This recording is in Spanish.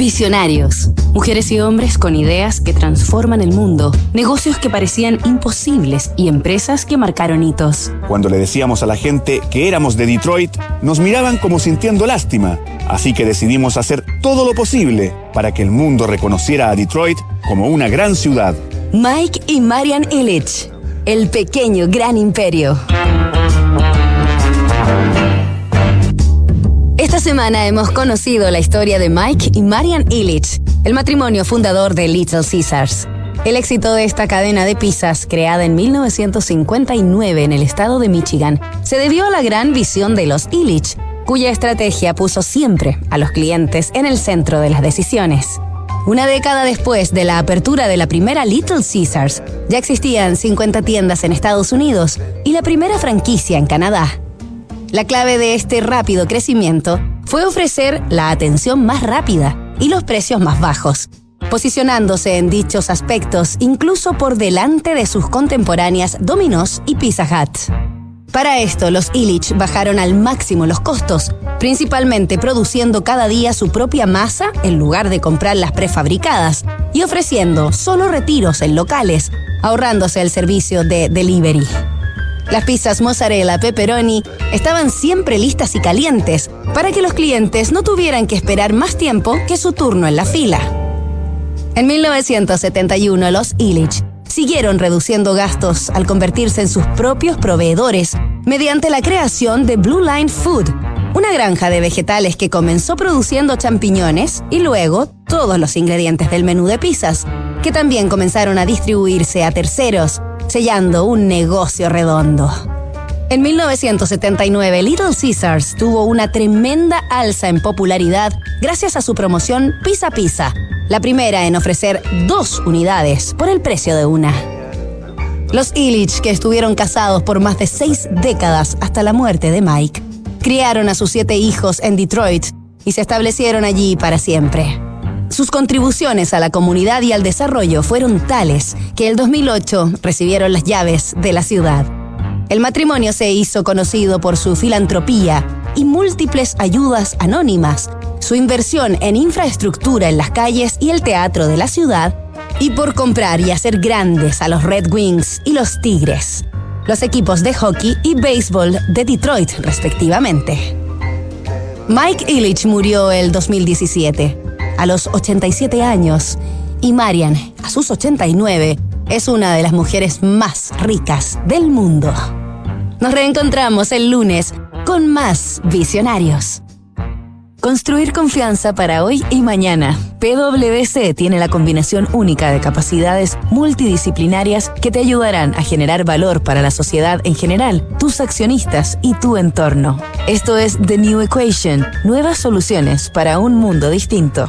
Visionarios. Mujeres y hombres con ideas que transforman el mundo, negocios que parecían imposibles y empresas que marcaron hitos. Cuando le decíamos a la gente que éramos de Detroit, nos miraban como sintiendo lástima. Así que decidimos hacer todo lo posible para que el mundo reconociera a Detroit como una gran ciudad. Mike y Marian Illich. El pequeño gran imperio. Semana hemos conocido la historia de Mike y Marian Illich, el matrimonio fundador de Little Caesars. El éxito de esta cadena de pizzas, creada en 1959 en el estado de Michigan, se debió a la gran visión de los Illich, cuya estrategia puso siempre a los clientes en el centro de las decisiones. Una década después de la apertura de la primera Little Caesars, ya existían 50 tiendas en Estados Unidos y la primera franquicia en Canadá. La clave de este rápido crecimiento fue ofrecer la atención más rápida y los precios más bajos, posicionándose en dichos aspectos incluso por delante de sus contemporáneas Domino's y Pizza Hut. Para esto, los Illich bajaron al máximo los costos, principalmente produciendo cada día su propia masa en lugar de comprar las prefabricadas y ofreciendo solo retiros en locales, ahorrándose el servicio de delivery. Las pizzas mozzarella pepperoni estaban siempre listas y calientes para que los clientes no tuvieran que esperar más tiempo que su turno en la fila. En 1971, los Illich siguieron reduciendo gastos al convertirse en sus propios proveedores mediante la creación de Blue Line Food, una granja de vegetales que comenzó produciendo champiñones y luego todos los ingredientes del menú de pizzas, que también comenzaron a distribuirse a terceros sellando un negocio redondo. En 1979, Little Caesars tuvo una tremenda alza en popularidad gracias a su promoción Pizza Pizza, la primera en ofrecer dos unidades por el precio de una. Los Illich, que estuvieron casados por más de seis décadas hasta la muerte de Mike, criaron a sus siete hijos en Detroit y se establecieron allí para siempre. Sus contribuciones a la comunidad y al desarrollo fueron tales que el 2008 recibieron las llaves de la ciudad. El matrimonio se hizo conocido por su filantropía y múltiples ayudas anónimas, su inversión en infraestructura en las calles y el teatro de la ciudad, y por comprar y hacer grandes a los Red Wings y los Tigres, los equipos de hockey y béisbol de Detroit respectivamente. Mike Illich murió el 2017 a los 87 años y Marian, a sus 89, es una de las mujeres más ricas del mundo. Nos reencontramos el lunes con más visionarios. Construir confianza para hoy y mañana. PwC tiene la combinación única de capacidades multidisciplinarias que te ayudarán a generar valor para la sociedad en general, tus accionistas y tu entorno. Esto es The New Equation, nuevas soluciones para un mundo distinto.